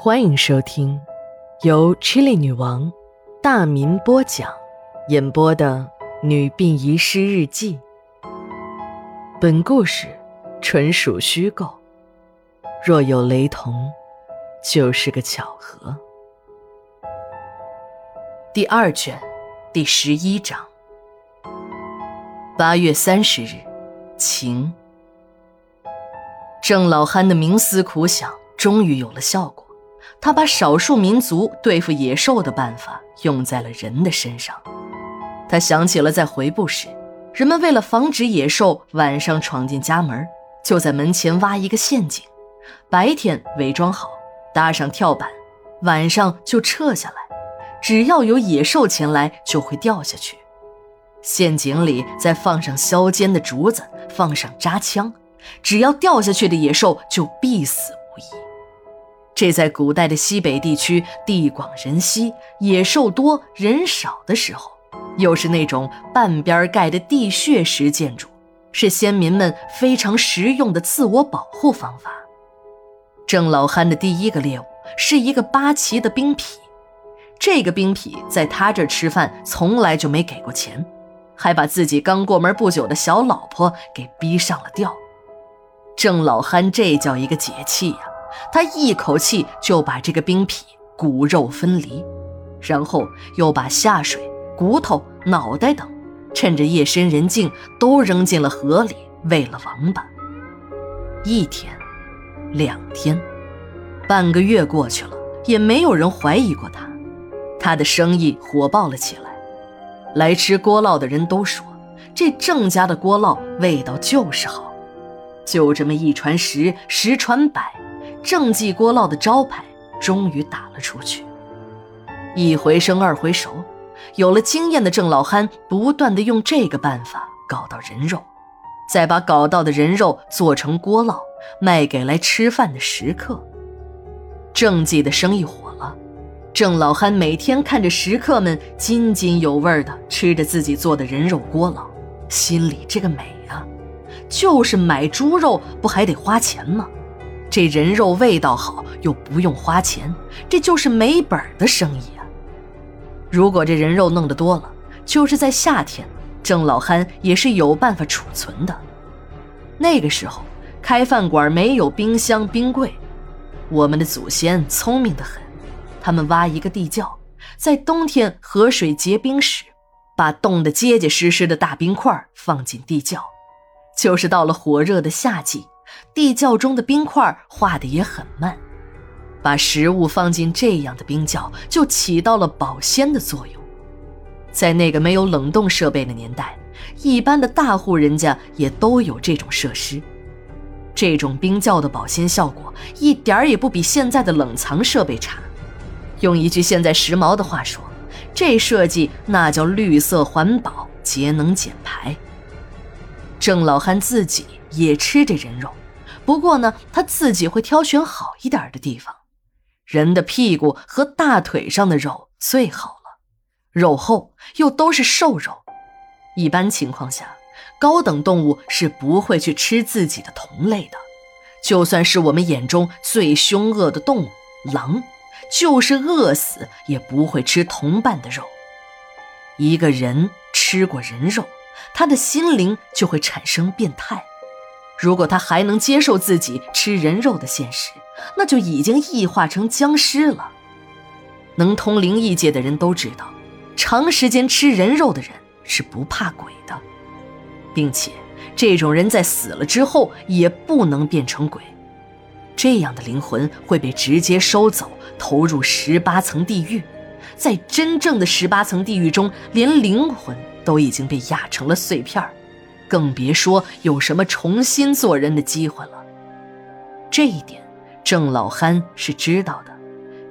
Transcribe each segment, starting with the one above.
欢迎收听由 Chili 女王大民播讲、演播的《女病遗失日记》。本故事纯属虚构，若有雷同，就是个巧合。第二卷第十一章。八月三十日，晴。郑老憨的冥思苦想终于有了效果。他把少数民族对付野兽的办法用在了人的身上。他想起了在回部时，人们为了防止野兽晚上闯进家门，就在门前挖一个陷阱，白天伪装好，搭上跳板，晚上就撤下来。只要有野兽前来，就会掉下去。陷阱里再放上削尖的竹子，放上扎枪，只要掉下去的野兽就必死。这在古代的西北地区，地广人稀，野兽多人少的时候，又是那种半边盖的地穴式建筑，是先民们非常实用的自我保护方法。郑老憨的第一个猎物是一个八旗的兵痞，这个兵痞在他这儿吃饭从来就没给过钱，还把自己刚过门不久的小老婆给逼上了吊。郑老憨这叫一个解气呀！他一口气就把这个冰痞骨肉分离，然后又把下水、骨头、脑袋等，趁着夜深人静都扔进了河里，喂了王八。一天，两天，半个月过去了，也没有人怀疑过他。他的生意火爆了起来，来吃锅烙的人都说，这郑家的锅烙味道就是好。就这么一传十，十传百。郑记锅烙的招牌终于打了出去，一回生二回熟，有了经验的郑老憨不断的用这个办法搞到人肉，再把搞到的人肉做成锅烙卖给来吃饭的食客。郑记的生意火了，郑老憨每天看着食客们津津有味的吃着自己做的人肉锅烙，心里这个美啊！就是买猪肉不还得花钱吗？这人肉味道好又不用花钱，这就是没本的生意啊！如果这人肉弄得多了，就是在夏天，郑老憨也是有办法储存的。那个时候开饭馆没有冰箱冰柜，我们的祖先聪明的很，他们挖一个地窖，在冬天河水结冰时，把冻得结结实实的大冰块放进地窖，就是到了火热的夏季。地窖中的冰块化的也很慢，把食物放进这样的冰窖，就起到了保鲜的作用。在那个没有冷冻设备的年代，一般的大户人家也都有这种设施。这种冰窖的保鲜效果一点儿也不比现在的冷藏设备差。用一句现在时髦的话说，这设计那叫绿色环保、节能减排。郑老憨自己也吃这人肉。不过呢，他自己会挑选好一点的地方，人的屁股和大腿上的肉最好了，肉厚又都是瘦肉。一般情况下，高等动物是不会去吃自己的同类的，就算是我们眼中最凶恶的动物狼，就是饿死也不会吃同伴的肉。一个人吃过人肉，他的心灵就会产生变态。如果他还能接受自己吃人肉的现实，那就已经异化成僵尸了。能通灵异界的人都知道，长时间吃人肉的人是不怕鬼的，并且这种人在死了之后也不能变成鬼，这样的灵魂会被直接收走，投入十八层地狱。在真正的十八层地狱中，连灵魂都已经被压成了碎片儿。更别说有什么重新做人的机会了。这一点，郑老憨是知道的。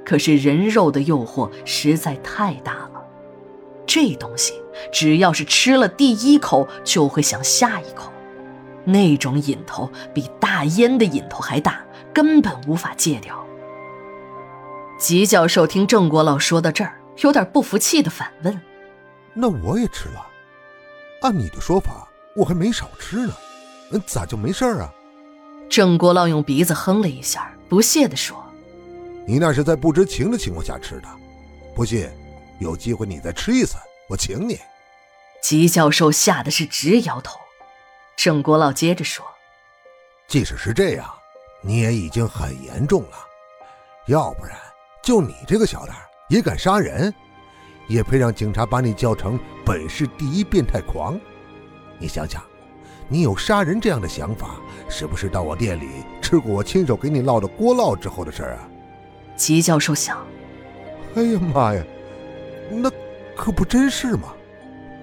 可是人肉的诱惑实在太大了，这东西只要是吃了第一口，就会想下一口，那种瘾头比大烟的瘾头还大，根本无法戒掉。吉教授听郑国老说到这儿，有点不服气的反问：“那我也吃了？按你的说法？”我还没少吃呢，咋就没事儿啊？郑国老用鼻子哼了一下，不屑地说：“你那是在不知情的情况下吃的。不信，有机会你再吃一次，我请你。吉教授吓得是直摇头。郑国老接着说：“即使是这样，你也已经很严重了。要不然，就你这个小胆也敢杀人，也配让警察把你叫成本市第一变态狂？你想想。”你有杀人这样的想法，是不是到我店里吃过我亲手给你烙的锅烙之后的事儿啊？吉教授想，哎呀妈呀，那可不真是吗？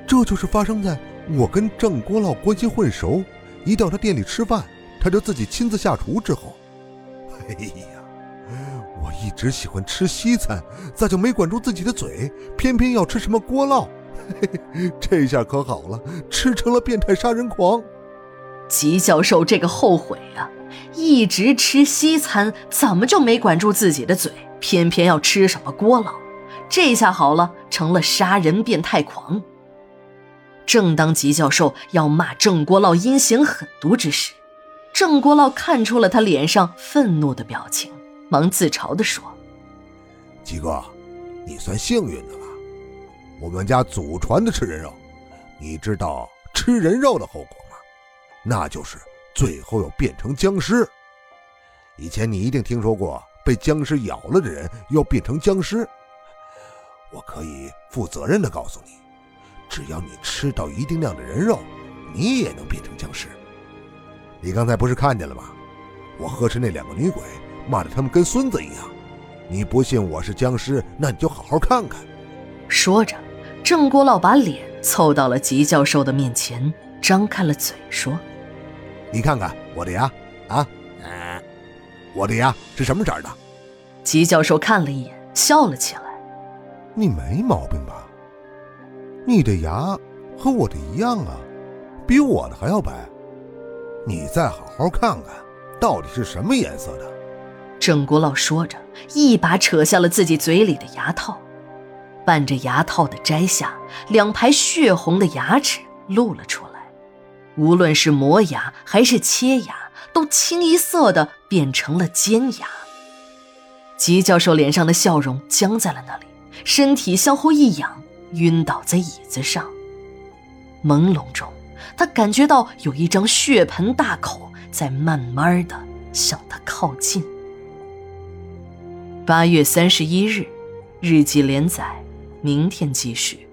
这就是发生在我跟郑锅烙关系混熟，一到他店里吃饭，他就自己亲自下厨之后。哎呀，我一直喜欢吃西餐，咋就没管住自己的嘴，偏偏要吃什么锅烙？这下可好了，吃成了变态杀人狂。吉教授这个后悔啊，一直吃西餐，怎么就没管住自己的嘴，偏偏要吃什么锅烙？这下好了，成了杀人变态狂。正当吉教授要骂郑国老阴险狠毒之时，郑国老看出了他脸上愤怒的表情，忙自嘲地说：“吉哥，你算幸运的了。我们家祖传的吃人肉，你知道吃人肉的后果吗？”那就是最后要变成僵尸。以前你一定听说过被僵尸咬了的人要变成僵尸。我可以负责任的告诉你，只要你吃到一定量的人肉，你也能变成僵尸。你刚才不是看见了吗？我呵斥那两个女鬼，骂得他们跟孙子一样。你不信我是僵尸，那你就好好看看。说着，郑国老把脸凑到了吉教授的面前，张开了嘴说。你看看我的牙，啊，我的牙是什么色的？吉教授看了一眼，笑了起来。你没毛病吧？你的牙和我的一样啊，比我的还要白。你再好好看看，到底是什么颜色的？郑国老说着，一把扯下了自己嘴里的牙套，伴着牙套的摘下，两排血红的牙齿露了出来。无论是磨牙还是切牙，都清一色的变成了尖牙。吉教授脸上的笑容僵在了那里，身体向后一仰，晕倒在椅子上。朦胧中，他感觉到有一张血盆大口在慢慢的向他靠近。八月三十一日，日记连载，明天继续。